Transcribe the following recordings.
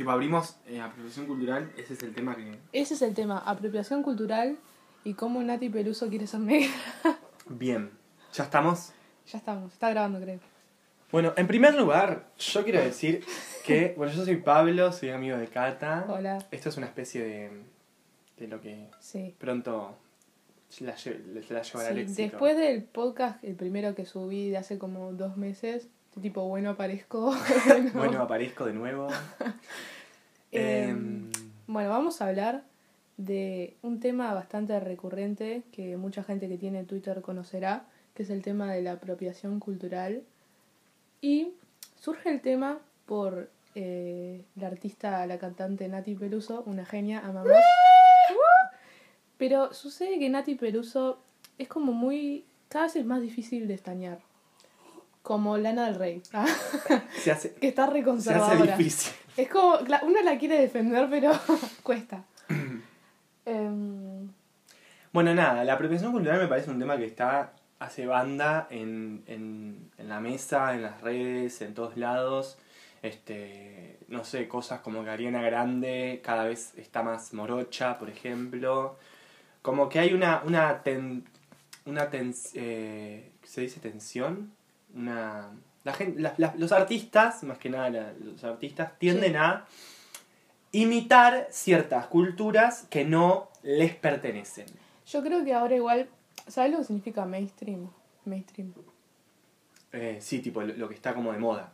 Tipo, abrimos eh, apropiación cultural, ese es el tema que... Ese es el tema, apropiación cultural y cómo Nati Peluso quiere ser negra. Bien, ¿ya estamos? ya estamos, está grabando creo. Bueno, en primer lugar, yo quiero decir que, bueno, yo soy Pablo, soy amigo de Cata. Hola. Esto es una especie de, de lo que Sí. pronto se la, lle- la llevará al Sí, éxito. Después del podcast, el primero que subí de hace como dos meses, tipo, bueno, aparezco. Bueno, aparezco de nuevo. Em, Em, Bueno, vamos a hablar de un tema bastante recurrente que mucha gente que tiene Twitter conocerá, que es el tema de la apropiación cultural. Y surge el tema por eh, la artista, la cantante Nati Peluso, una genia, amamos. Pero sucede que Nati Peluso es como muy. cada vez es más difícil de estañar. Como Lana del Rey, ¿ah? se hace, que está se hace reconservadora. difícil. Es como, uno la quiere defender, pero cuesta. Em, Bueno, nada, la apropiación cultural me parece un tema que está, hace banda en, en, en la mesa, en las redes, en todos lados. Este, no sé, cosas como que Ariana Grande cada vez está más morocha, por ejemplo. Como que hay una, una, ten, una tens- eh, ¿se dice tensión? Una, la gente, los artistas, más que nada los artistas, tienden Sí. a imitar ciertas culturas que no les pertenecen. yo creo que ahora igual, ¿sabes lo que significa mainstream? Mainstream. Eh, sí, tipo lo, lo que está como de moda.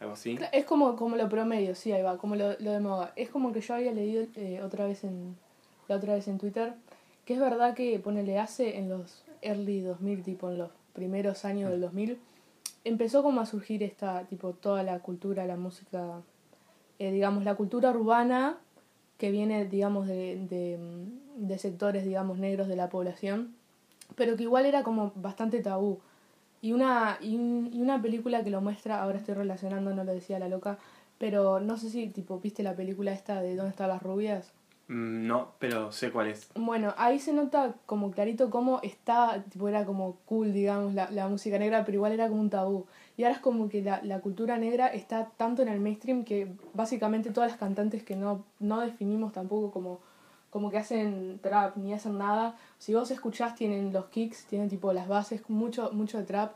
Algo así. Es como, como lo promedio, sí, ahí va, como lo, lo de moda. Es como que yo había leído eh, otra vez en la otra vez en Twitter, que es verdad que, ponele, hace en los early 2000, tipo en los primeros años del 2000, empezó como a surgir esta, tipo, toda la cultura, la música, eh, digamos, la cultura urbana que viene, digamos, de, de, sectores, digamos, negros de la población, pero que igual era como bastante tabú. Y una, y, y una película que lo muestra, ahora estoy relacionando, no lo decía la loca, pero no sé si, tipo, viste la película esta de ¿Dónde están las rubias? Mm, no, pero sé cuál es. Bueno, ahí se nota como clarito cómo está, tipo, era como cool, digamos, la, la música negra, pero igual era como un tabú. Y ahora es como que la, la cultura negra está tanto en el mainstream que básicamente todas las cantantes que no, no definimos tampoco como, como que hacen trap ni hacen nada, si vos escuchás tienen los kicks, tienen tipo las bases, mucho, mucho de trap.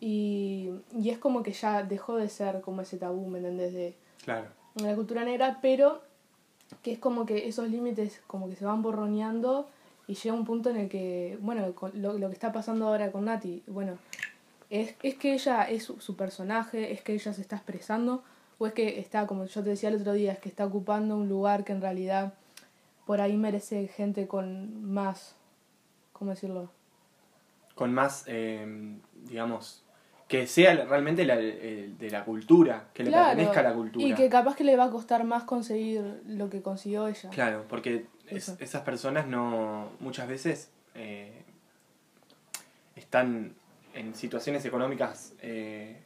Y, y es como que ya dejó de ser como ese tabú, ¿me entendés? De, Claro. en la cultura negra, pero que es como que esos límites como que se van borroneando y llega un punto en el que, bueno, lo, lo que está pasando ahora con Nati, bueno, es, es que ella es su, su personaje, es que ella se está expresando, o es que está, como yo te decía el otro día, es que está ocupando un lugar que en realidad por ahí merece gente con más, ¿cómo decirlo? Con más, eh, digamos, que sea realmente la, el- de la cultura, que le pertenezca a la cultura. Y que capaz que le va a costar más conseguir lo que consiguió ella. Claro, porque es- esas personas no muchas veces eh, están en situaciones económicas eh,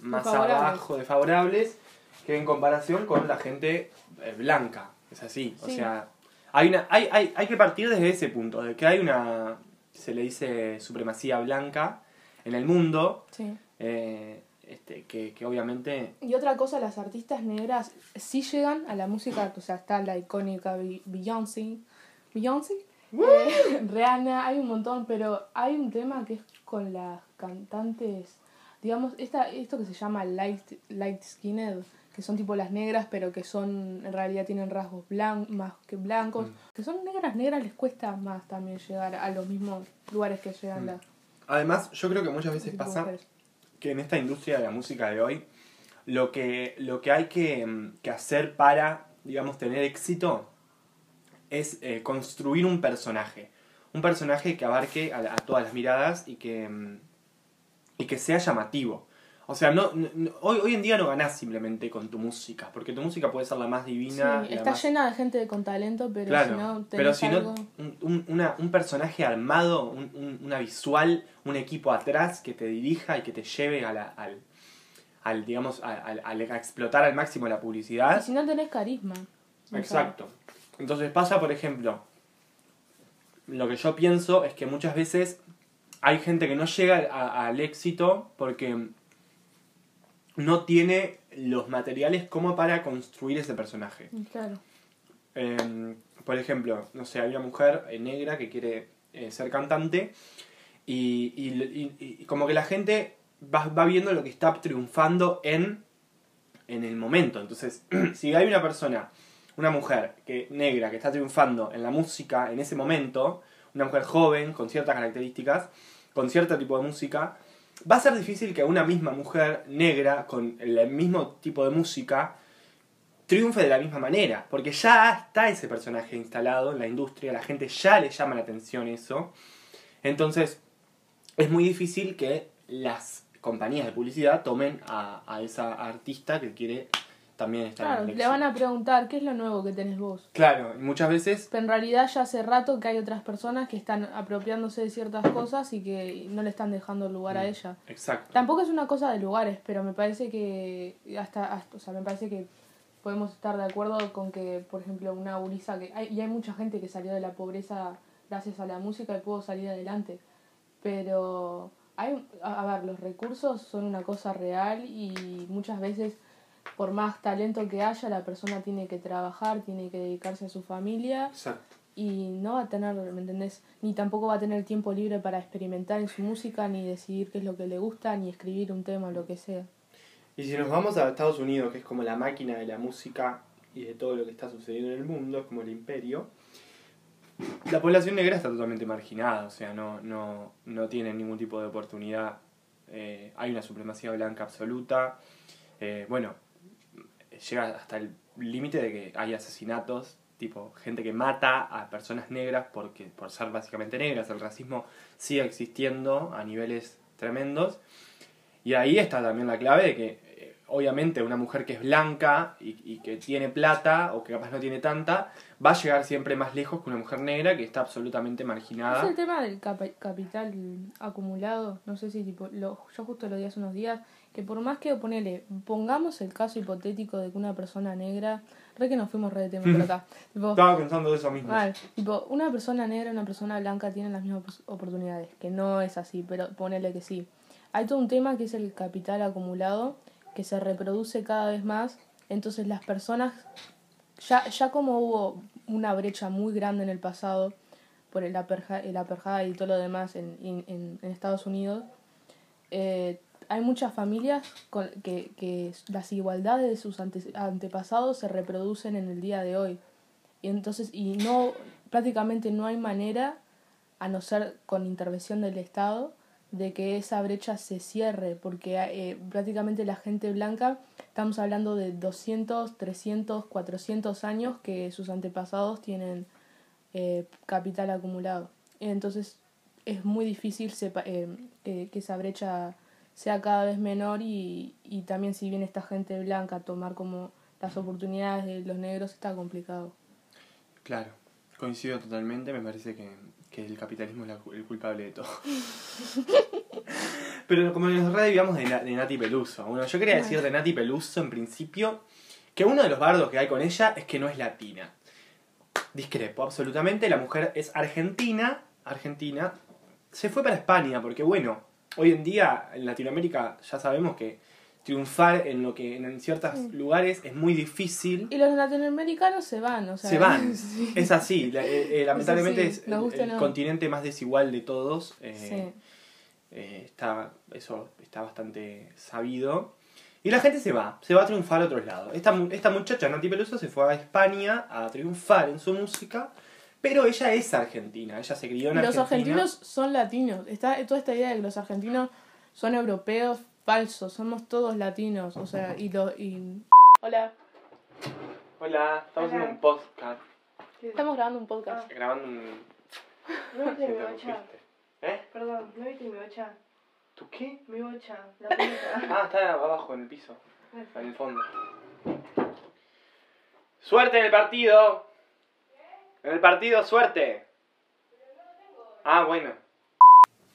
más Desfavorables. abajo, desfavorables, que en comparación con la gente eh, blanca. Es así. O sea, hay, una, hay, hay, hay que partir desde ese punto, de que hay una, se le dice supremacía blanca en el mundo, Sí. eh, este, que, que obviamente... Y otra cosa, las artistas negras sí llegan a la música, o sea, está la icónica Be- Beyoncé, Beyoncé, eh, Rihanna, hay un montón, pero hay un tema que es con las cantantes, digamos, esta, esto que se llama light, light skinned, que son tipo las negras, pero que son, en realidad tienen rasgos blan más que blancos, Mm. que son negras, negras les cuesta más también llegar a los mismos lugares que llegan Mm. las Además, yo creo que muchas veces pasa... que en esta industria de la música de hoy, lo que, lo que hay que, que hacer para, digamos, tener éxito es eh, construir un personaje. Un personaje que abarque a, a todas las miradas y que, y que sea llamativo. O sea, no, no- hoy, hoy en día no ganás simplemente con tu música, porque tu música puede ser la más divina. Sí, la está más- llena de gente con talento, pero Claro, si no pero tenés si algo... no, un, un- una- un personaje armado, un- un- una visual, un equipo atrás que te dirija y que te lleve a la- al, al, digamos, a, a explotar al máximo la Y publicidad. si no tenés carisma. Exacto. Entonces pasa, por ejemplo, lo que yo pienso es que muchas veces hay gente que no llega al éxito porque no tiene los materiales como para construir ese personaje. Claro. Em, por ejemplo, no sé, hay una mujer eh, negra que quiere eh, ser cantante y, y- y- y como que la gente va, va viendo lo que está triunfando en, en el momento. Entonces, si hay una persona, una mujer que, negra que está triunfando en la música en ese momento, una mujer joven con ciertas características, con cierto tipo de música, va a ser difícil que una misma mujer negra con el mismo tipo de música triunfe de la misma manera, porque ya está ese personaje instalado en la industria, la gente ya le llama la atención eso. Entonces, es muy difícil que las compañías de publicidad tomen a, a esa artista que quiere también estar Claro, en le van a preguntar, ¿qué es lo nuevo que tenés vos? Claro, y muchas veces Pero en realidad ya hace rato que hay otras personas que están apropiándose de ciertas cosas y que no le están dejando lugar a Mm. ella. Exacto. Tampoco es una cosa de lugares, pero me parece que hasta, hasta- o sea, me parece que podemos estar de acuerdo con que, por ejemplo, una Urisa que hay, y hay mucha gente que salió de la pobreza gracias a la música y pudo salir adelante. Pero hay a ver, los recursos son una cosa real y muchas veces por más talento que haya, la persona tiene que trabajar, tiene que dedicarse a su familia Exacto. y no va a tener, ¿me entendés? Ni tampoco va a tener tiempo libre para experimentar en su música, ni decidir qué es lo que le gusta, ni escribir un tema lo que sea. Y si nos vamos a Estados Unidos, que es como la máquina de la música y de todo lo que está sucediendo en el mundo, es como el imperio, la población negra está totalmente marginada, o sea, no, no, no tiene ningún tipo de oportunidad. Eh, hay una supremacía blanca absoluta. Eh, bueno, llega hasta el límite de que hay asesinatos, tipo gente que mata a personas negras porque, por ser básicamente negras. El racismo sigue existiendo a niveles tremendos. Y ahí está también la clave de que, eh, obviamente, una mujer que es blanca y, y que tiene plata, o que capaz no tiene tanta, va a llegar siempre más lejos que una mujer negra que está absolutamente Es marginada. el tema del capa- capital acumulado, no sé si tipo, lo, yo justo lo di hace unos días, que por más que ponele, pongamos el caso hipotético de que una persona negra, re que nos fuimos re de tema por acá, tipo, Estaba pensando eso mismo. Mal. Tipo, una persona negra y una persona blanca tienen las mismas oportunidades, que no es así, pero ponele que sí. Hay todo un tema que es el capital acumulado, que se reproduce cada vez más, entonces las personas, ya, ya como hubo una brecha muy grande en el pasado por el apartheid, y todo lo demás en, en, en- en Estados Unidos, eh, hay muchas familias con, que, que las igualdades de sus ante- antepasados se reproducen en el día de hoy. Y entonces, y no, prácticamente no hay manera, a no ser con intervención del Estado, de que esa brecha se cierre, porque eh, prácticamente la gente blanca, estamos hablando de 200, 300, 400 años que sus antepasados tienen eh, capital acumulado. Entonces es muy difícil sepa- eh, que, esa brecha sea cada vez menor y, y también si viene esta gente blanca a tomar como las oportunidades de los negros está complicado. Claro, coincido totalmente, me parece que, que el capitalismo es la el culpable de todo. Pero como nos revivíamos de, de Nati Peluso. Bueno, yo quería decir de Nati Peluso en principio que uno de los bardos que hay con ella es que no es latina. Discrepo, absolutamente. La mujer es argentina, argentina. Se fue para España porque, bueno, hoy en día en Latinoamérica ya sabemos que triunfar en lo que en ciertos lugares es muy difícil. Y los latinoamericanos se van, o sea. Se van. sí. Es así. la- eh, eh, lamentablemente así, es, el, no. continente más desigual de todos. eh, Sí. está, eso está bastante sabido. Y la gente se va, se va a triunfar a otros lados. Esta, esta muchacha, Nati Peluso, se fue a España a triunfar en su música, pero ella es argentina, ella se crió en Los Argentina. argentinos son latinos. Está toda esta idea de que los argentinos son europeos, falso. Somos todos latinos. O sea, y lo. Y... Hola. Hola, estamos Hola. en un podcast, Estamos grabando un podcast. grabando un... No viste mi ¿Qué te bocha. ¿Eh? Perdón, no viste mi bocha. ¿Tú qué? Mi bocha, la pelota. Ah, está abajo en el piso, en el fondo. ¡Suerte en el partido! En el partido, suerte. Ah, bueno.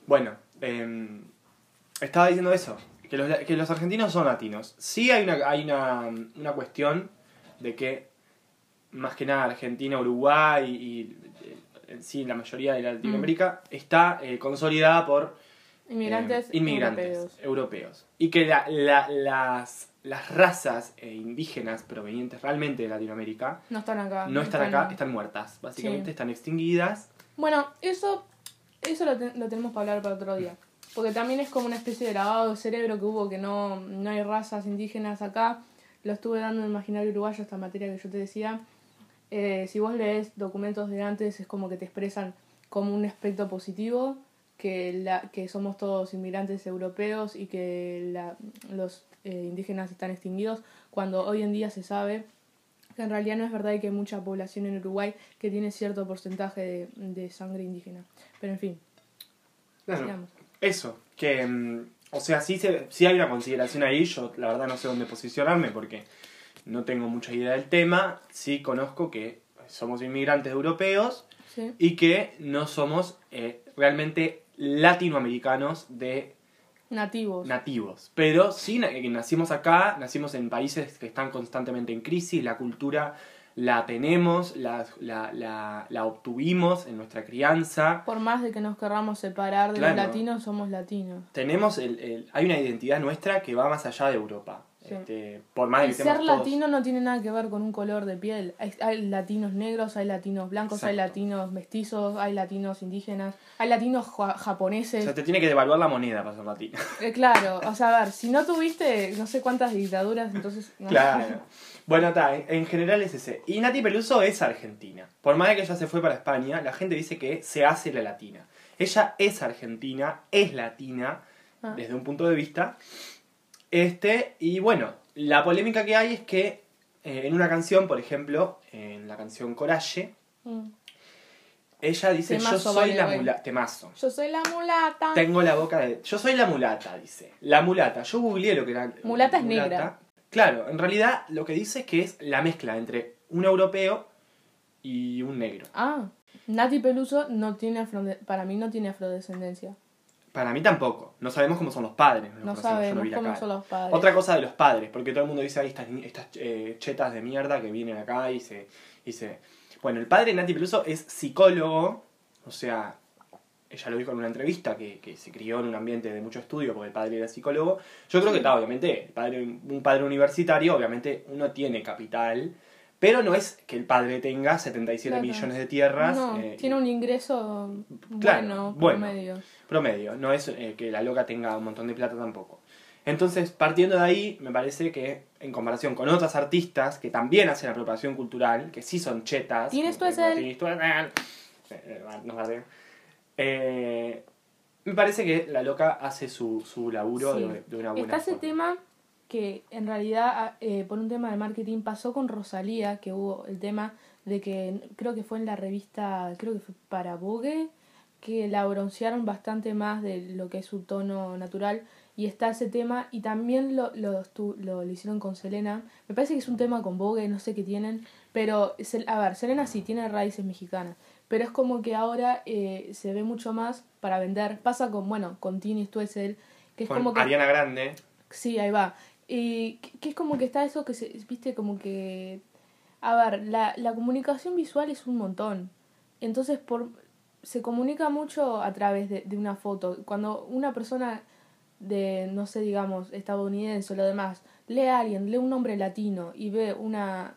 Bueno, em, estaba diciendo eso, que los, que los argentinos son latinos. Sí hay una, hay una, una cuestión de que, más que nada, Argentina, Uruguay y, eh, en sí la mayoría de Latinoamérica está eh, consolidada por Inmigrantes, eh, inmigrantes europeos. europeos. Y que la- la- las, las razas eh, indígenas provenientes realmente de Latinoamérica No están acá. no están acá, están muertas. Básicamente Sí. están extinguidas. Bueno, eso, eso lo, te- lo tenemos para hablar para otro día. Porque también es como una especie de lavado de cerebro que hubo, que no, no hay razas indígenas acá. Lo estuve dando en el imaginario uruguayo, esta materia que yo te decía. Eh, si vos lees documentos de antes, es como que te expresan como un aspecto positivo, que, la, que somos todos inmigrantes europeos y que la, los eh, indígenas están extinguidos, cuando hoy en día se sabe que en realidad no es verdad y que hay mucha población en Uruguay que tiene cierto porcentaje de, de sangre indígena. Pero en fin, Claro. Eso, que, mm, o sea, sí, se, sí hay una consideración ahí, yo la verdad no sé dónde posicionarme porque no tengo mucha idea del tema, sí conozco que somos inmigrantes europeos ¿Sí? y que no somos eh, realmente latinoamericanos de Nativos. nativos, pero sí que nacimos acá, nacimos en países que están constantemente en crisis, la cultura la tenemos, la, la, la, la obtuvimos en nuestra crianza, Por más de que nos querramos separar de Claro. los latinos, somos latinos. tenemos el, el- hay una identidad nuestra que va más allá de Europa. Sí. Este, por más El que ser todos- latino no tiene nada que ver con un color de piel. Hay, hay latinos negros, hay latinos blancos, hay latinos mestizos, hay latinos indígenas, hay latinos ja- O japoneses. sea, te tiene que devaluar la moneda para ser latino. Eh, claro, o sea, a ver, si no tuviste no sé cuántas dictaduras, entonces... no. Claro. Bueno, está, en, en general es ese. Y Nati Peluso es argentina. Por más de que ella se fue para España, la gente dice que se hace la latina. Ella es argentina, es latina, Ah. desde un punto de vista. Este, y bueno, la polémica que hay es que eh, en una canción, por ejemplo, en la canción Coraje, Mm. ella dice, Temazo, yo soy la mulata, temazo. Yo soy la mulata. Tengo la boca de... Yo soy la mulata, dice. La mulata. Yo googleé lo que era... Mulata es negra. Claro, en realidad lo que dice es que es la mezcla entre un europeo y un negro. Ah, Nati Peluso no tiene para mí no tiene afrodescendencia. Para mí tampoco. No sabemos cómo son los padres. No yo sabemos cómo son los padres. Otra cosa de los padres, porque todo el mundo dice, ahí estas, estas eh, chetas de mierda que vienen acá y se, y se... Bueno, el padre de Nati Peluso es psicólogo, o sea, ella lo dijo en una entrevista, que, que se crió en un ambiente de mucho estudio porque el padre era psicólogo. Yo creo que está, obviamente, el padre, un padre universitario, obviamente uno tiene capital, pero no es que el padre tenga 77 Claro. millones de tierras. No, eh, tiene un ingreso Claro, bueno, bueno. promedio. Promedio, no es eh, que la loca tenga un montón de plata tampoco. Entonces, partiendo de ahí, me parece que en comparación con otras artistas que también hacen apropiación cultural, que sí son chetas, Tienes tú ese- eh, eh. Eh, me parece que la loca hace su, su laburo Sí. de, de una buena Está ese forma. tema que en realidad, ah, eh, por un tema de marketing, pasó con Rosalía, que hubo el tema de que creo que fue en la revista, creo que fue para Vogue, que la broncearon bastante más de lo que es su tono natural. Y está ese tema, y también lo, lo, lo, lo hicieron con Selena. Me parece que es un tema con Vogue, no sé qué tienen. Pero, a ver, Selena sí tiene raíces mexicanas. Pero es como que ahora eh, se ve mucho más para vender. Pasa con, bueno, con Tini Stoessel, que es Con como que... Ariana Grande, Sí, ahí va. Y que, que es como que está eso que se, viste, como que... A ver, la, la comunicación visual es un montón. Entonces, por se comunica mucho a través de, de una foto. Cuando una persona de, no sé, digamos, estadounidense o lo demás, lee a alguien, lee un nombre latino y ve una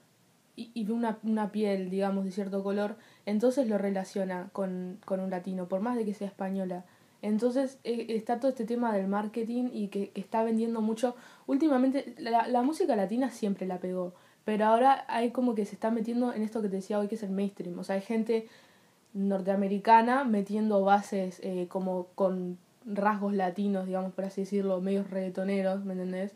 y, y ve una, una piel, digamos, de cierto color, entonces lo relaciona con, con un latino, por más de que sea española. Entonces eh, está todo este tema del marketing y que, que está vendiendo mucho. Últimamente la, la música latina siempre la pegó, pero ahora hay como que se está metiendo en esto que te decía hoy, que es el mainstream. O sea, hay gente norteamericana metiendo bases eh, como con rasgos latinos, digamos, por así decirlo, medios reggaetoneros, ¿me entendés?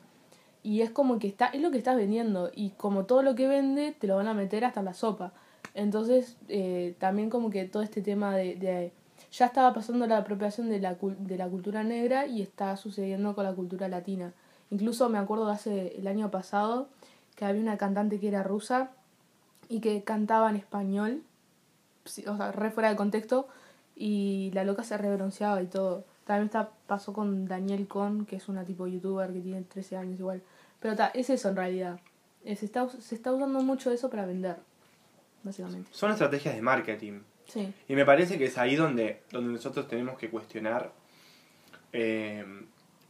Y es como que está, es lo que estás vendiendo, y como todo lo que vende, te lo van a meter hasta la sopa. Entonces, eh, también como que todo este tema de, ya estaba pasando la apropiación de la, de la cultura negra y está sucediendo con la cultura latina. Incluso me acuerdo hace el año pasado que había una cantante que era rusa y que cantaba en español, o sea, re fuera de contexto, y la loca se rebronceaba y todo. También está, pasó con Daniel Con, que es una tipo youtuber que tiene 13 años igual. Pero ta, es eso en realidad. Se está, se está usando mucho eso para vender, básicamente. son estrategias de marketing. Sí. Y me parece que es ahí donde, donde nosotros tenemos que cuestionar eh,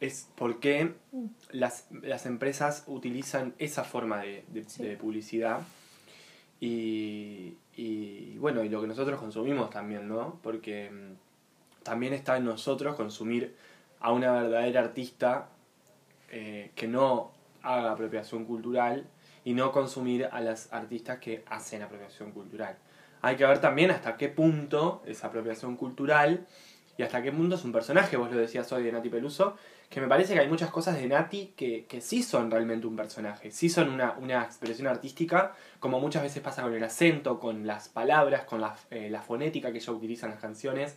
es por qué Mm. las, las empresas utilizan esa forma de, de- Sí. de publicidad y, y, bueno, y lo que nosotros consumimos también, ¿no? Porque mm, también está en nosotros consumir a una verdadera artista eh, que no haga apropiación cultural y no consumir a las artistas que hacen apropiación cultural. Hay que ver también hasta qué punto es apropiación cultural y hasta qué punto es un personaje. Vos lo decías hoy de Nati Peluso, que me parece que hay muchas cosas de Nati que, que sí son realmente un personaje, sí son una, una expresión artística, como muchas veces pasa con el acento, con las palabras, con la, eh, la fonética que ella utiliza en las canciones.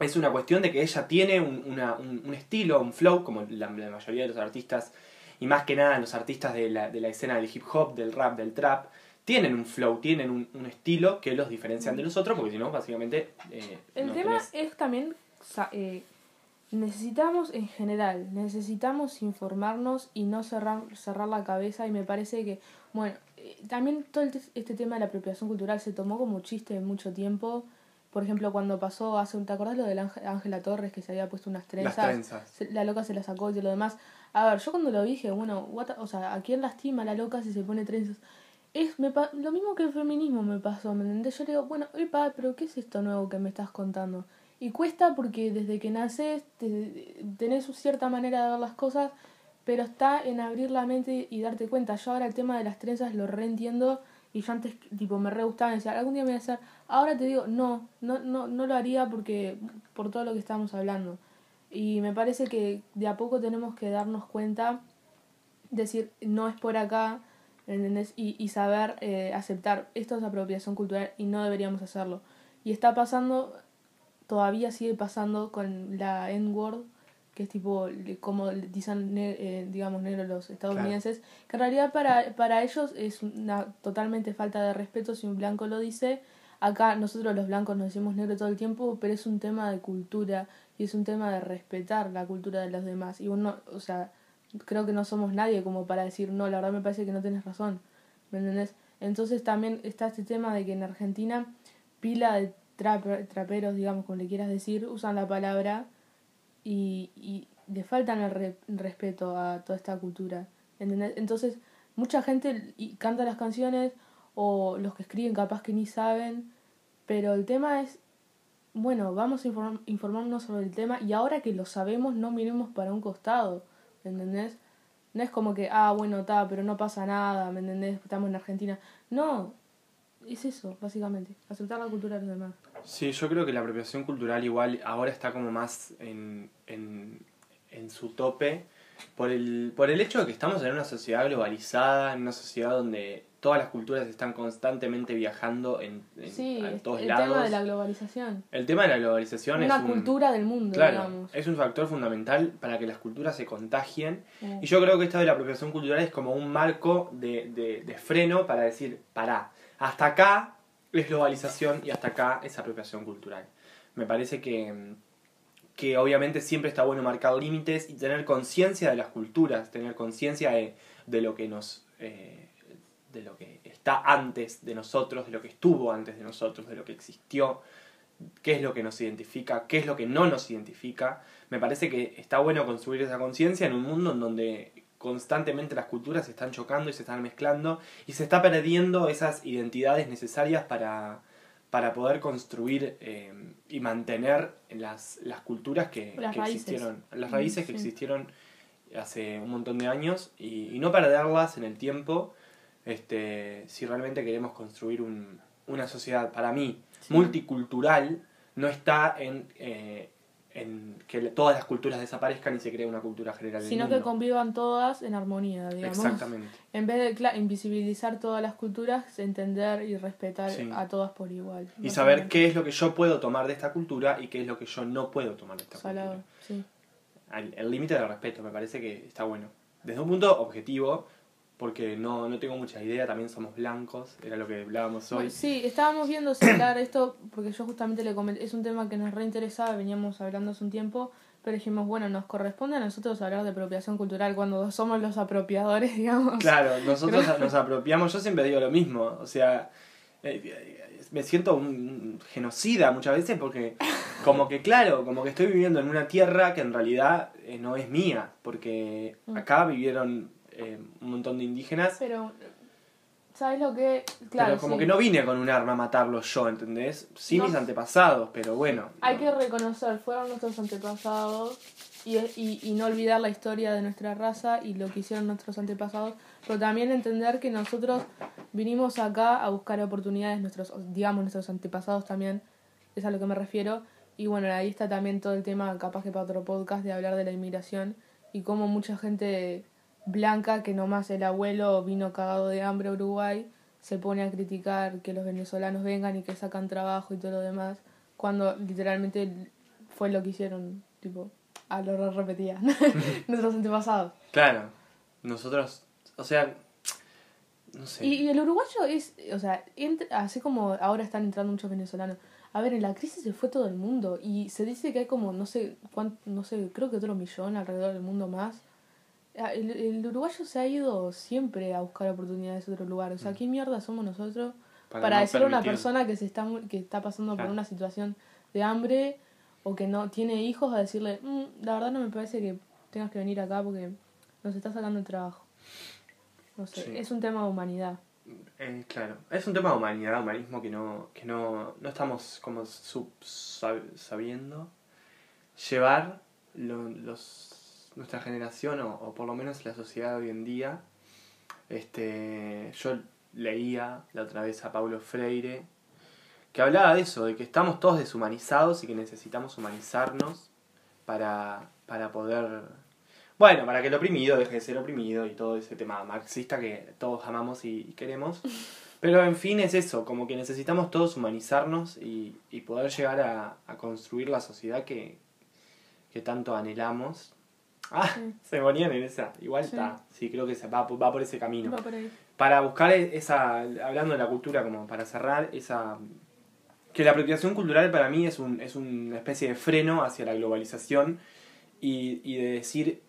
Es una cuestión de que ella tiene un, una- un- un estilo, un flow, como la, la mayoría de los artistas, y más que nada los artistas de la, de la escena del hip hop, del rap, del trap, tienen un flow, tienen un, un estilo que los diferencian de los otros, porque si no, básicamente... eh, El no tema tenés- es también, eh, necesitamos en general, necesitamos informarnos y no cerrar, cerrar la cabeza y me parece que, bueno, eh, también todo este tema de la apropiación cultural se tomó como chiste mucho tiempo. Por ejemplo, cuando pasó hace un, ¿te acordás lo de Ángela Torres que se había puesto unas Las trenzas? trenzas. Se- la loca se la sacó y lo demás. A ver, yo cuando lo dije, bueno, what o sea, ¿a quién lastima la loca si se pone trenzas? Es me pa- lo mismo que el feminismo me pasó, ¿me entendés? Yo le digo, bueno, epa, pero ¿qué es esto nuevo que me estás contando? Y cuesta porque desde que naces te- tenés cierta manera de ver las cosas, pero está en abrir la mente y darte cuenta. Yo ahora el tema de las trenzas lo reentiendo y yo antes tipo me re gustaba decía, algún día me voy a hacer, ahora te digo, no, no, no, no lo haría porque por todo lo que estábamos hablando. Y me parece que de a poco tenemos que darnos cuenta, decir, no es por acá, ¿entendés? Y, y saber eh, aceptar, esto es apropiación cultural y no deberíamos hacerlo. Y está pasando, todavía sigue pasando con la N-word, que es tipo, como dicen, ne- eh, digamos, negros los estadounidenses, que en realidad para, para ellos es una totalmente falta de respeto si un blanco lo dice. Acá nosotros los blancos nos decimos negro todo el tiempo, pero es un tema de cultura y es un tema de respetar la cultura de los demás. Y uno, o sea, creo que no somos nadie como para decir, no, la verdad me parece que no tienes razón. ¿Me entendés? Entonces también está este tema de que en Argentina pila de trap- traperos, digamos, como le quieras decir, usan la palabra y, y le faltan el re- respeto a toda esta cultura. ¿entendés? Entonces, mucha gente canta las canciones o los que escriben capaz que ni saben, pero el tema es, bueno, vamos a inform- informarnos sobre el tema y ahora que lo sabemos no miremos para un costado, ¿entendés? No es como que, ah, bueno, está, pero no pasa nada, ¿me entendés? Estamos en Argentina. No, es eso, básicamente, aceptar la cultura de los demás. Sí, yo creo que la apropiación cultural igual ahora está como más en, en, en su tope por el, por el hecho de que estamos en una sociedad globalizada, en una sociedad donde todas las culturas están constantemente viajando en, en- Sí, a todos el lados. tema de la globalización. El tema de la globalización Una es un, cultura del mundo, claro, digamos. es un factor fundamental para que las culturas se contagien Mm. y yo creo que esto de la apropiación cultural es como un marco de, de, de freno para decir, pará, hasta acá es globalización y hasta acá es apropiación cultural. Me parece que, que obviamente siempre está bueno marcar límites y tener conciencia de las culturas, tener conciencia de, de lo que nos... eh, de lo que está antes de nosotros, de lo que estuvo antes de nosotros, de lo que existió, qué es lo que nos identifica, qué es lo que no nos identifica. Me parece que está bueno construir esa conciencia en un mundo en donde constantemente las culturas se están chocando y se están mezclando y se está perdiendo esas identidades necesarias para, para poder construir eh, y mantener las, las culturas que, Las que raíces. existieron, las raíces que Sí. existieron hace un montón de años y, y no perderlas en el tiempo este, si realmente queremos construir un- una sociedad, para mí, Sí. multicultural, no está en, eh, en que todas las culturas desaparezcan y se cree una cultura general del Sino que convivan todas en armonía, digamos. Exactamente. En vez de invisibilizar todas las culturas, entender y respetar Sí. a todas por igual. Y saber qué es lo que yo puedo tomar de esta cultura y qué es lo que yo no puedo tomar de esta Salado, cultura. sí. El límite del respeto me parece que está bueno. Desde un punto objetivo, porque no, no tengo mucha idea, también somos blancos, era lo que hablábamos hoy. Bueno, sí, estábamos viendo hablar esto, porque yo justamente le comenté, es un tema que nos reinteresaba, veníamos hablando hace un tiempo, pero dijimos, bueno, nos corresponde a nosotros hablar de apropiación cultural cuando somos los apropiadores, digamos. Claro, nosotros nos apropiamos, yo siempre digo lo mismo, o sea, eh, eh, me siento un, un genocida muchas veces porque como que claro, como que estoy viviendo en una tierra que en realidad eh, no es mía, porque Mm. acá vivieron eh, un montón de indígenas, Pero, ¿sabes lo que? Claro, pero como sí. que no vine con un arma a matarlos yo, ¿entendés? Sí No. mis antepasados, pero bueno. Hay no. que reconocer, fueron nuestros antepasados y, y, y no olvidar la historia de nuestra raza y lo que hicieron nuestros antepasados, pero también entender que nosotros vinimos acá a buscar oportunidades, nuestros, digamos, nuestros antepasados también, es a lo que me refiero. Y bueno, ahí está también todo el tema, capaz que para otro podcast, de hablar de la inmigración y cómo mucha gente blanca, que nomás el abuelo vino cagado de hambre a Uruguay, se pone a criticar que los venezolanos vengan y que sacan trabajo y todo lo demás, cuando literalmente fue lo que hicieron, tipo, a lo re- repetía, nuestros antepasados. Claro, nosotros, o sea, no sé. Y, y el uruguayo es, o sea, así como ahora están entrando muchos venezolanos. A ver, en la crisis se fue todo el mundo y se dice que hay como, no sé, cuánto, no sé, creo que otro millón alrededor del mundo más. El, el uruguayo se ha ido siempre a buscar oportunidades en otro lugar. O sea, ¿qué mierda somos nosotros para, no decirle a una persona que se está que está pasando Claro. por una situación de hambre o que no tiene hijos a decirle, "Mm, la verdad no me parece que tengas que venir acá porque nos está sacando el trabajo? No sé, Sí. es un tema de humanidad. Eh, claro, es un tema de humanidad, humanismo que no, que no, no estamos como sub, sab- sabiendo llevar lo- los, nuestra generación o, o por lo menos la sociedad de hoy en día. Este, yo leía la otra vez a Paulo Freire que hablaba de eso, de que estamos todos deshumanizados y que necesitamos humanizarnos para, para poder bueno, para que el oprimido deje de ser oprimido y todo ese tema marxista que todos amamos y y queremos. Pero en fin es eso, como que necesitamos todos humanizarnos y, y poder llegar a, a construir la sociedad que, que tanto anhelamos. Ah, Sí. se ponían en esa. Igual Sí. está. Sí, creo que se va, va por ese camino. Va por ahí. Para buscar esa, hablando de la cultura, como para cerrar, esa que la apropiación cultural para mí es, un, es una especie de freno hacia la globalización y, y de decir,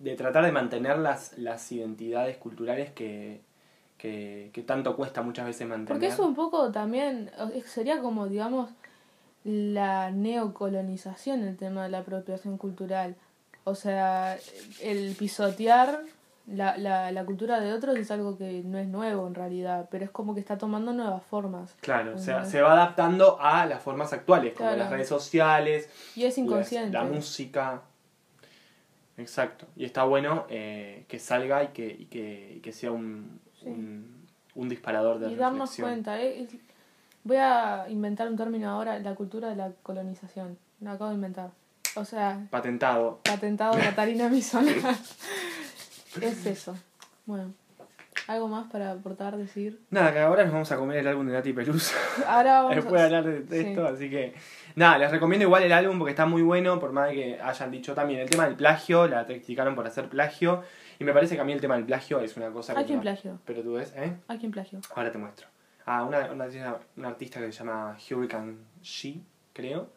de tratar de mantener las, las identidades culturales que, que, que tanto cuesta muchas veces mantener. Porque eso un poco también sería como, digamos, la neocolonización, el tema de la apropiación cultural. O sea, el pisotear la, la, la cultura de otros es algo que no es nuevo en realidad, pero es como que está tomando nuevas formas. Claro, o sea, se va adaptando a las formas actuales, como Claro. las redes sociales, Y es inconsciente. la música. Exacto. Y está bueno eh, que salga y que, y que, y que sea un, Sí. un, un disparador de y darnos cuenta. ¿eh? Voy a inventar un término ahora, la cultura de la colonización. Lo acabo de inventar. O sea, Patentado. patentado Catarina Misona. es eso. Bueno, ¿algo más para aportar, decir? Nada, que ahora nos vamos a comer el álbum de Nati Peluso. Ahora vamos Después de a... hablar de, Sí. esto, así que. Nada, les recomiendo igual el álbum porque está muy bueno, por más que hayan dicho también el tema del plagio, la criticaron por hacer plagio. Y me parece que a mí el tema del plagio es una cosa ¿A quién no- plagio? Pero tú ves, ¿eh? ¿A quién plagio? Ahora te muestro. Ah, una, una, artista- una artista que se llama Hurricane She, creo.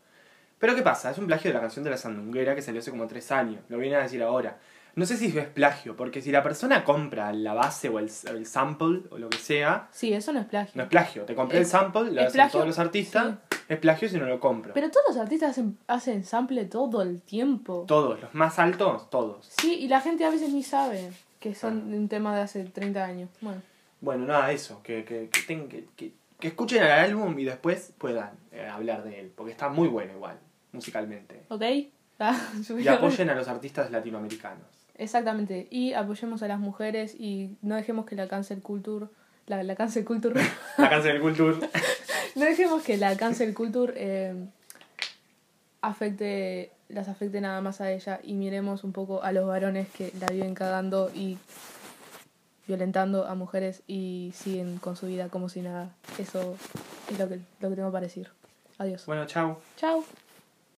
Pero ¿qué pasa? Es un plagio de la canción de la sandunguera que salió hace como tres años. Lo vienen a decir ahora. No sé si es plagio, porque si la persona compra la base o el, el sample o lo que sea, Sí, eso no es plagio. no es plagio. Te compré el Es- sample, lo hacen todos los artistas, es plagio si no lo compro. Pero todos los artistas hacen, hacen sample todo el tiempo. Todos, los más altos, todos. Sí, y la gente a veces ni sabe que son Ah. un tema de hace 30 años. Bueno, Bueno, nada, eso. Que, que, que, que- que escuchen el álbum y después puedan eh, hablar de él. Porque está muy bueno igual, musicalmente. ¿ok? Ah, Y apoyen a los artistas latinoamericanos. Exactamente. Y apoyemos a las mujeres y no dejemos que la cancel culture. La, la cancel culture. La cancel culture. no dejemos que la cancel culture eh, afecte. las afecte nada más a ella. Y miremos un poco a los varones que la viven cagando y violentando a mujeres y siguen con su vida como si nada. Eso es lo que, lo que tengo para decir. Adiós. Bueno, chao. Chao.